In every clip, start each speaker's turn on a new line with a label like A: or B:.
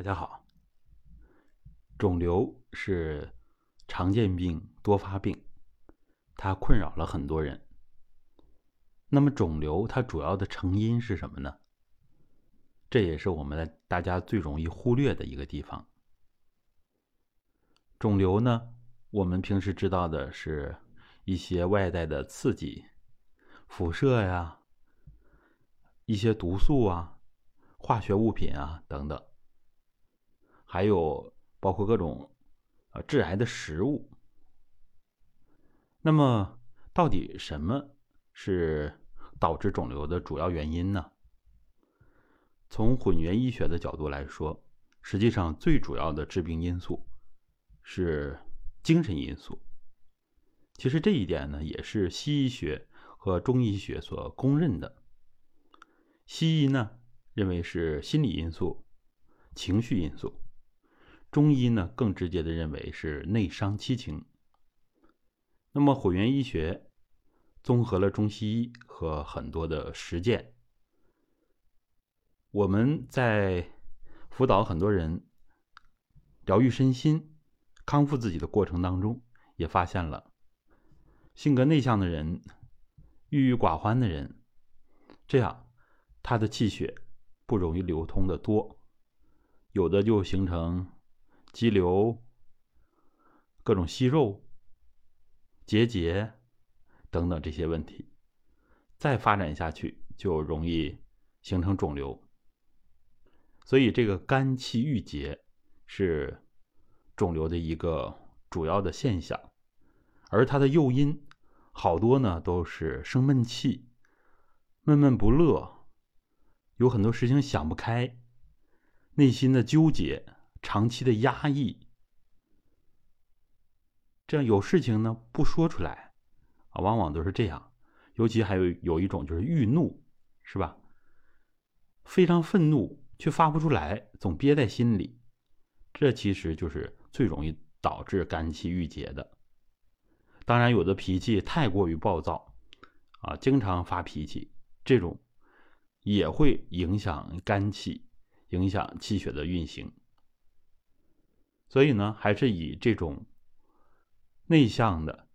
A: 大家好，肿瘤是常见病、多发病，它困扰了很多人。那么，肿瘤它主要的成因是什么呢？这也是我们大家最容易忽略的一个地方。肿瘤呢，我们平时知道的是一些外在的刺激，辐射呀，一些毒素啊，化学物品啊等等。还有包括各种啊致癌的食物。那么，到底什么是导致肿瘤的主要原因呢？从混元医学的角度来说，实际上最主要的致病因素是精神因素。其实这一点呢，也是西医学和中医学所公认的。西医呢认为是心理因素、情绪因素。中医呢，更直接的认为是内伤七情。那么，混元医学综合了中西医和很多的实践。我们在辅导很多人疗愈身心、康复自己的过程当中，也发现了性格内向的人、郁郁寡欢的人，这样他的气血不容易流通的多，有的就形成。肌瘤、各种息肉、结节等等这些问题，再发展下去就容易形成肿瘤。所以，这个肝气郁结是肿瘤的一个主要的现象，而它的诱因好多呢，都是生闷气、闷闷不乐，有很多事情想不开，内心的纠结。长期的压抑，这样有事情呢不说出来，啊，往往都是这样。尤其还有有一种就是郁怒，是吧？非常愤怒却发不出来，总憋在心里，这其实就是最容易导致肝气郁结的。当然，有的脾气太过于暴躁，啊，经常发脾气，这种也会影响肝气，影响气血的运行。所以呢，还是以这种内向的、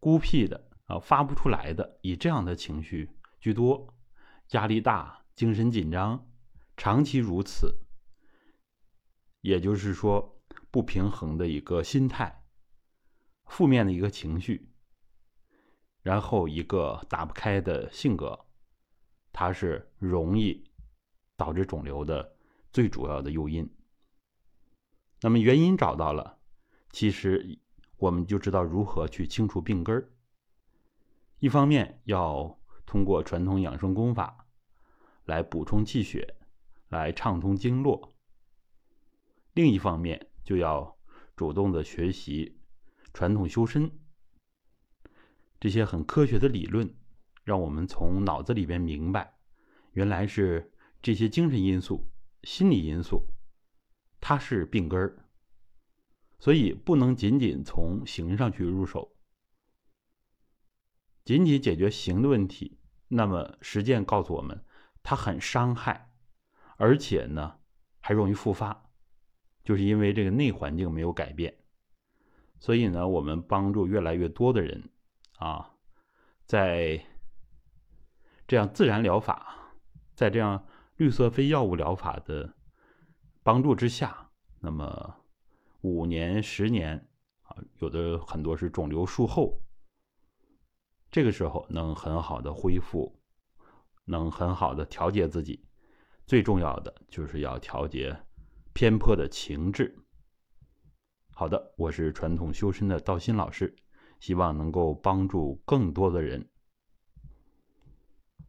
A: 孤僻的啊，发不出来的，以这样的情绪居多，压力大、精神紧张，长期如此，也就是说不平衡的一个心态，负面的一个情绪，然后一个打不开的性格，它是容易导致肿瘤的最主要的诱因。那么原因找到了，其实我们就知道如何去清除病根儿。一方面要通过传统养生功法来补充气血，来畅通经络；另一方面就要主动的学习传统修身这些很科学的理论，让我们从脑子里边明白，原来是这些精神因素、心理因素。它是病根儿，所以不能仅仅从形上去入手，仅仅解决形的问题。那么实践告诉我们，它很伤害，而且呢还容易复发，就是因为这个内环境没有改变。所以呢，我们帮助越来越多的人啊，在这样自然疗法，在这样绿色非药物疗法的。帮助之下，那么五年、十年啊，有的很多是肿瘤术后，这个时候能很好的恢复，能很好的调节自己。最重要的就是要调节偏颇的情志。好的，我是传统修身的道心老师，希望能够帮助更多的人